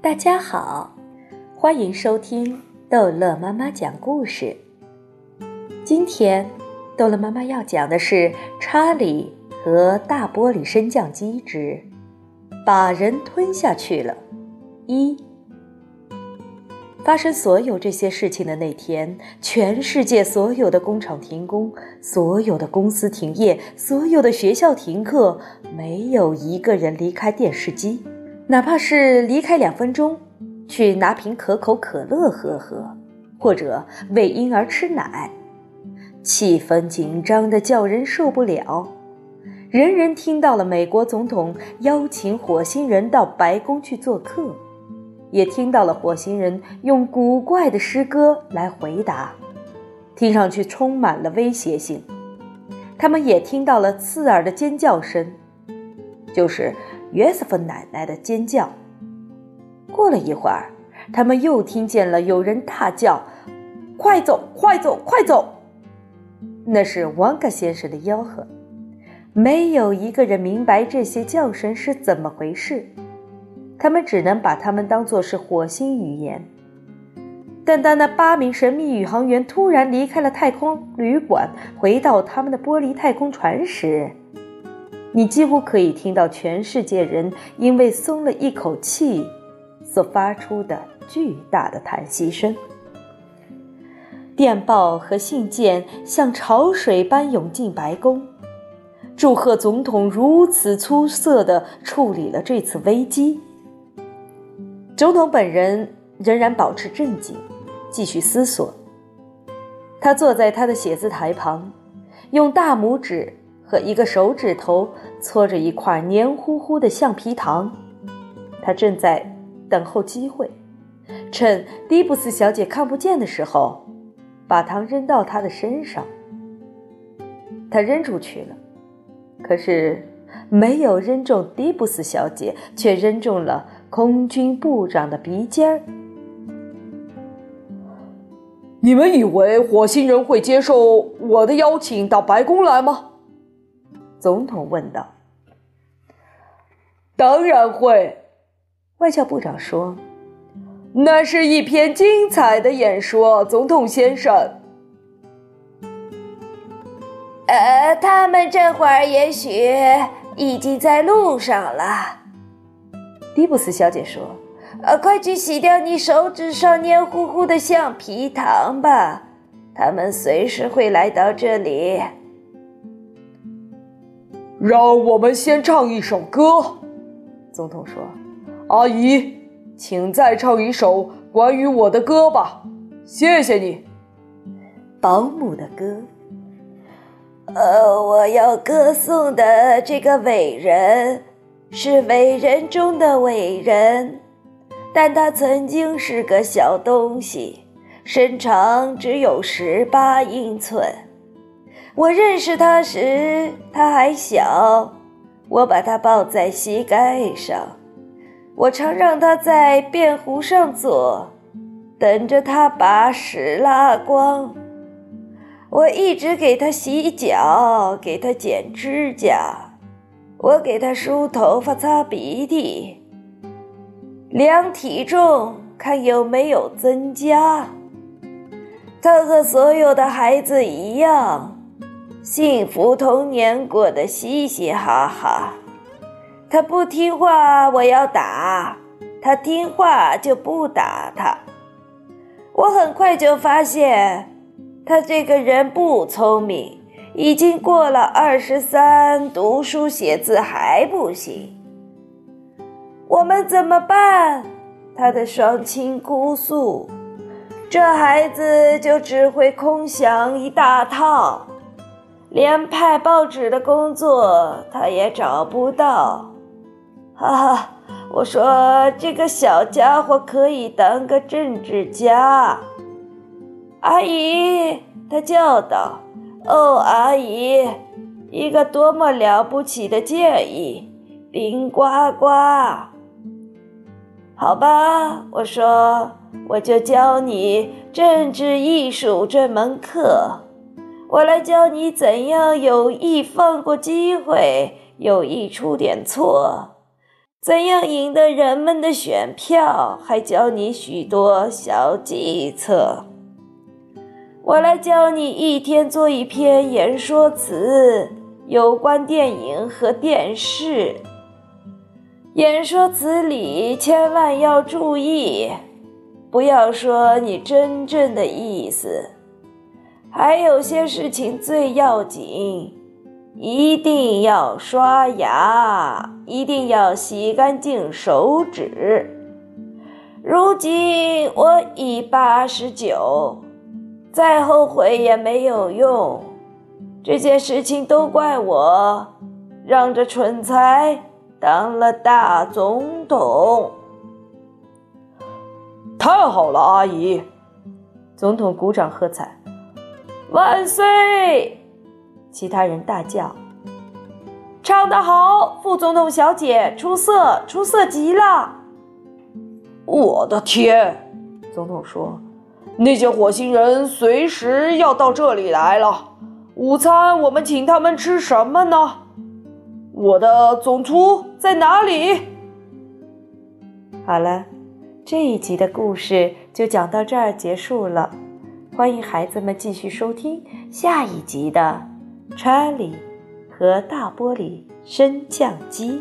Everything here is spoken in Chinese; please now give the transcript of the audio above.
大家好，欢迎收听逗乐妈妈讲故事。今天，逗乐妈妈要讲的是《查理和大玻璃升降机之把人吞下去了》一。发生所有这些事情的那天，全世界所有的工厂停工，所有的公司停业，所有的学校停课，没有一个人离开电视机。哪怕是离开两分钟，去拿瓶可口可乐喝喝，或者喂婴儿吃奶，气氛紧张的叫人受不了。人人听到了美国总统邀请火星人到白宫去做客，也听到了火星人用古怪的诗歌来回答，听上去充满了威胁性。他们也听到了刺耳的尖叫声，就是。约瑟夫奶奶的尖叫。过了一会儿，他们又听见了有人大叫：“快走，快走，快走！”那是旺卡先生的吆喝。没有一个人明白这些叫声是怎么回事，他们只能把它们当作是火星语言。但当那八名神秘宇航员突然离开了太空旅馆，回到他们的玻璃太空船时，你几乎可以听到全世界人因为松了一口气所发出的巨大的叹息声。电报和信件像潮水般涌进白宫，祝贺总统如此出色地处理了这次危机。总统本人仍然保持镇静，继续思索。他坐在他的写字台旁，用大拇指。一个手指头搓着一块黏糊糊的橡皮糖，他正在等候机会，趁迪布斯小姐看不见的时候，把糖扔到她的身上。他扔出去了，可是没有扔中迪布斯小姐，却扔中了空军部长的鼻尖儿。你们以为火星人会接受我的邀请到白宫来吗？总统问道：“当然会。”外交部长说：“那是一篇精彩的演说，总统先生。”呃，他们这会儿也许已经在路上了。”迪布斯小姐说：“呃，快去洗掉你手指上黏糊糊的橡皮糖吧，他们随时会来到这里。”让我们先唱一首歌，总统说：“阿姨，请再唱一首关于我的歌吧，谢谢你。”保姆的歌。呃，我要歌颂的这个伟人是伟人中的伟人，但他曾经是个小东西，身长只有十八英寸。我认识他时，他还小。我把他抱在膝盖上，我常让他在便壶上坐，等着他把屎拉光。我一直给他洗脚，给他剪指甲，我给他梳头发、擦鼻涕，量体重，看有没有增加。他和所有的孩子一样。幸福童年过得嘻嘻哈哈，他不听话，我要打；他听话就不打他。我很快就发现，他这个人不聪明，已经过了二十三，读书写字还不行。我们怎么办？他的双亲哭诉，这孩子就只会空想一大套。连派报纸的工作他也找不到，哈哈！我说这个小家伙可以当个政治家。阿姨，他叫道：“哦，阿姨，一个多么了不起的建议！”林呱呱。好吧，我说，我就教你政治艺术这门课。我来教你怎样有意放过机会，有意出点错，怎样赢得人们的选票，还教你许多小计策。我来教你一天做一篇演说词，有关电影和电视。演说词里千万要注意，不要说你真正的意思。还有些事情最要紧，一定要刷牙，一定要洗干净手指。如今我已八十九，再后悔也没有用。这些事情都怪我，让这蠢材。当了大总统，太好了，阿姨！总统鼓掌喝彩，万岁！其他人大叫：“唱得好，副总统小姐，出色，出色极了！”我的天！总统说：“那些火星人随时要到这里来了。午餐我们请他们吃什么呢？”我的总厨在哪里？好了，这一集的故事就讲到这儿结束了。欢迎孩子们继续收听下一集的《查理和大玻璃升降机》。